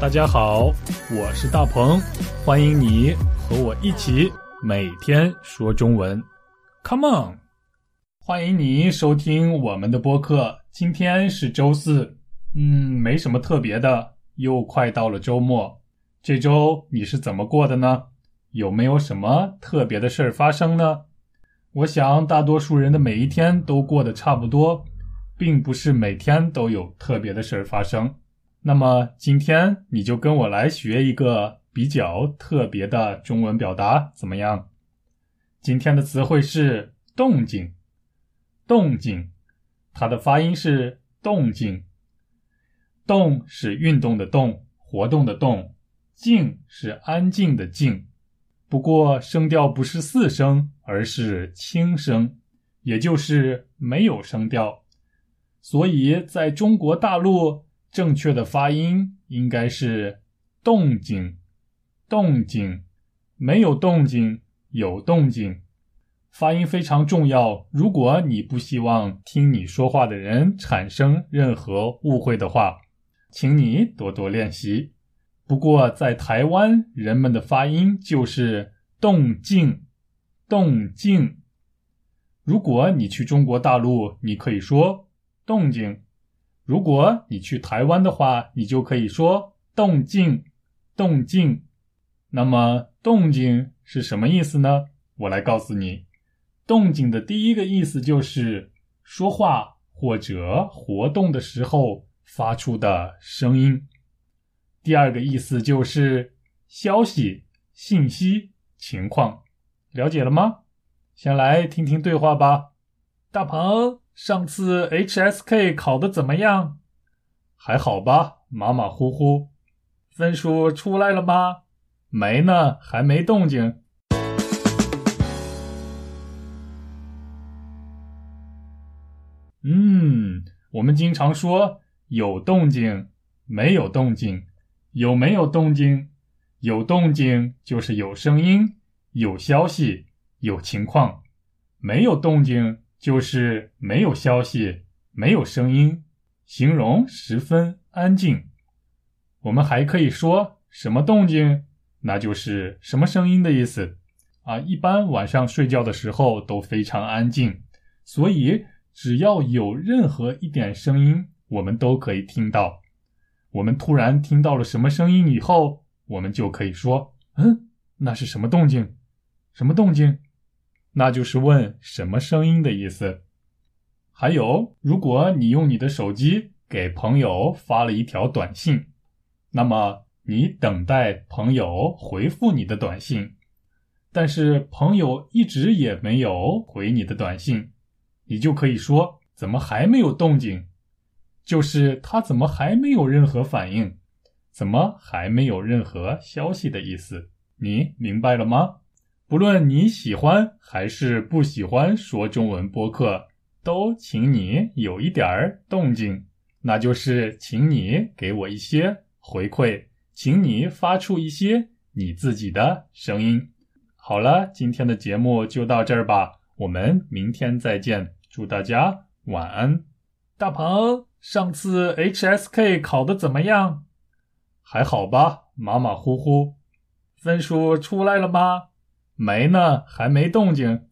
大家好，我是大鹏，欢迎你和我一起每天说中文。Come on，欢迎你收听我们的播客。今天是周四，嗯，没什么特别的，又快到了周末。这周你是怎么过的呢？有没有什么特别的事儿发生呢？我想大多数人的每一天都过得差不多，并不是每天都有特别的事儿发生。那么今天你就跟我来学一个比较特别的中文表达，怎么样？今天的词汇是动静，动静，它的发音是动静。动是运动的动，活动的动；静是安静的静。不过声调不是四声，而是轻声，也就是没有声调。所以在中国大陆。正确的发音应该是动静，动静，没有动静，有动静，发音非常重要。如果你不希望听你说话的人产生任何误会的话，请你多多练习。不过在台湾，人们的发音就是动静，动静。如果你去中国大陆，你可以说动静。如果你去台湾的话，你就可以说动静，动静。那么动静是什么意思呢？我来告诉你，动静的第一个意思就是说话或者活动的时候发出的声音。第二个意思就是消息、信息、情况。了解了吗？先来听听对话吧，大鹏。上次 HSK 考的怎么样？还好吧，马马虎虎。分数出来了吗？没呢，还没动静。嗯，我们经常说有动静，没有动静，有没有动静？有动静就是有声音、有消息、有情况；没有动静。就是没有消息，没有声音，形容十分安静。我们还可以说什么动静，那就是什么声音的意思啊。一般晚上睡觉的时候都非常安静，所以只要有任何一点声音，我们都可以听到。我们突然听到了什么声音以后，我们就可以说：“嗯，那是什么动静？什么动静？”那就是问什么声音的意思。还有，如果你用你的手机给朋友发了一条短信，那么你等待朋友回复你的短信，但是朋友一直也没有回你的短信，你就可以说怎么还没有动静？就是他怎么还没有任何反应？怎么还没有任何消息的意思？你明白了吗？不论你喜欢还是不喜欢说中文播客，都请你有一点儿动静，那就是请你给我一些回馈，请你发出一些你自己的声音。好了，今天的节目就到这儿吧，我们明天再见，祝大家晚安。大鹏，上次 HSK 考的怎么样？还好吧，马马虎虎。分数出来了吗？没呢，还没动静。